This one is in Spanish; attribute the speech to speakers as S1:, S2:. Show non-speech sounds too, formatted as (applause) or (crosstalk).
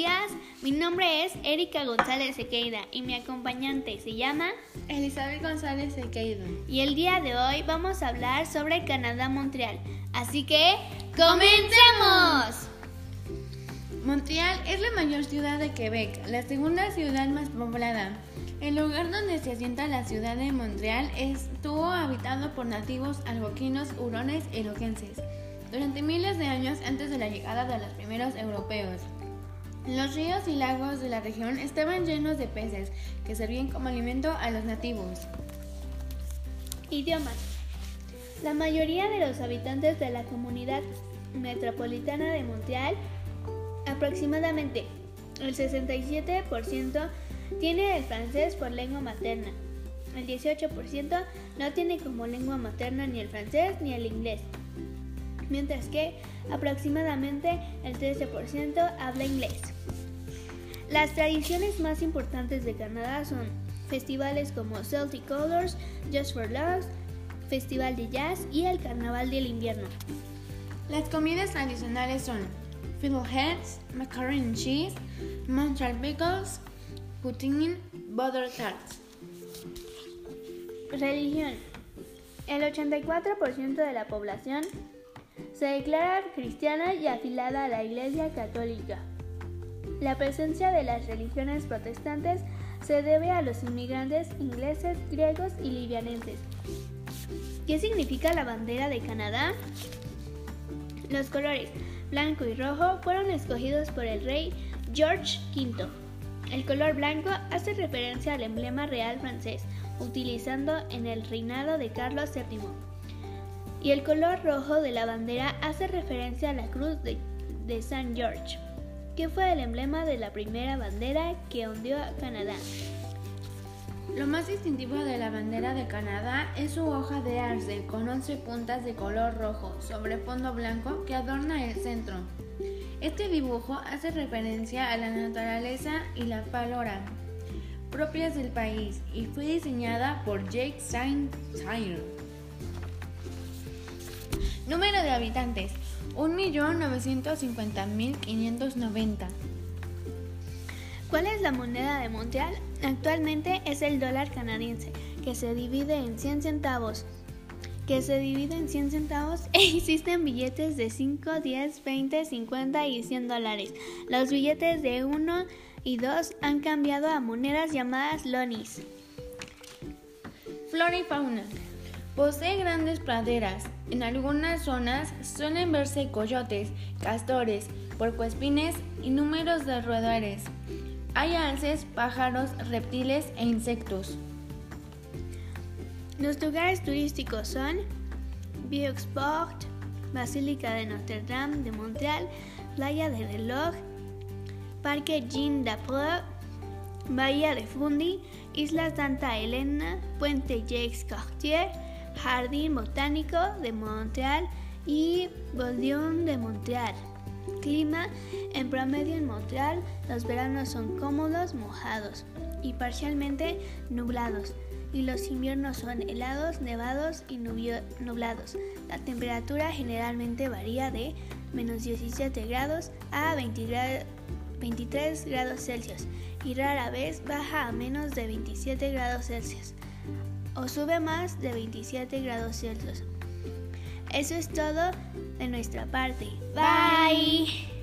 S1: días, mi nombre es Erika González Sequeira y mi acompañante se llama
S2: Elizabeth González Sequeira.
S1: Y el día de hoy vamos a hablar sobre Canadá-Montreal. Así que, ¡comencemos!
S2: Montreal es la mayor ciudad de Quebec, la segunda ciudad más poblada. El lugar donde se asienta la ciudad de Montreal estuvo habitado por nativos algonquinos, hurones y loquenses durante miles de años antes de la llegada de los primeros europeos. Los ríos y lagos de la región estaban llenos de peces que servían como alimento a los nativos.
S1: Idiomas. La mayoría de los habitantes de la comunidad metropolitana de Montreal, aproximadamente el 67%, tiene el francés por lengua materna. El 18% no tiene como lengua materna ni el francés ni el inglés mientras que aproximadamente el 13% habla inglés. Las tradiciones más importantes de Canadá son festivales como Celtic Colors, Just for Love, Festival de Jazz y el Carnaval del Invierno.
S2: Las comidas tradicionales son fiddleheads, macaroni and cheese, Montreal pickles, poutine, butter tarts.
S1: Religión. El 84% de la población se declara cristiana y afilada a la Iglesia Católica. La presencia de las religiones protestantes se debe a los inmigrantes ingleses, griegos y libianenses. ¿Qué significa la bandera de Canadá? Los colores blanco y rojo fueron escogidos por el rey George V. El color blanco hace referencia al emblema real francés, utilizando en el reinado de Carlos VII y el color rojo de la bandera hace referencia a la cruz de, San George, que fue el emblema de la primera bandera que hundió a Canadá.
S2: Lo más distintivo de la bandera de Canadá es su hoja de arce con 11 puntas de color rojo sobre fondo blanco que adorna el centro. Este dibujo hace referencia a la naturaleza y la palora propias del país y fue diseñada por Jake Saint Cyr. Número de habitantes: 1.950.590.
S1: ¿Cuál es la moneda de Montreal? Actualmente es el dólar canadiense, que se divide en 100 centavos. Que se divide en 100 centavos (laughs) e existen billetes de 5, 10, 20, 50 y 100 dólares. Los billetes de 1 y 2 han cambiado a monedas llamadas lonis.
S2: Flora y fauna. Posee grandes praderas. En algunas zonas suelen verse coyotes, castores, puercoespines y números de roedores. Hay alces, pájaros, reptiles e insectos.
S1: Los lugares turísticos son Vieux-Port, Basílica de Notre Dame de Montreal, Playa de Reloj, Parque Jean d'Apreux, Bahía de Fundy, Isla Santa Elena, Puente Jacques Cartier, Jardín Botánico de Montreal y Bodion de Montreal. Clima en promedio en Montreal los veranos son cómodos, mojados y parcialmente nublados y los inviernos son helados, nevados y nublados. La temperatura generalmente varía de menos 17 grados a 23 grados Celsius y rara vez baja a menos de 27 grados Celsius o sube más de 27 grados Celsius. Eso es todo de nuestra parte. Bye.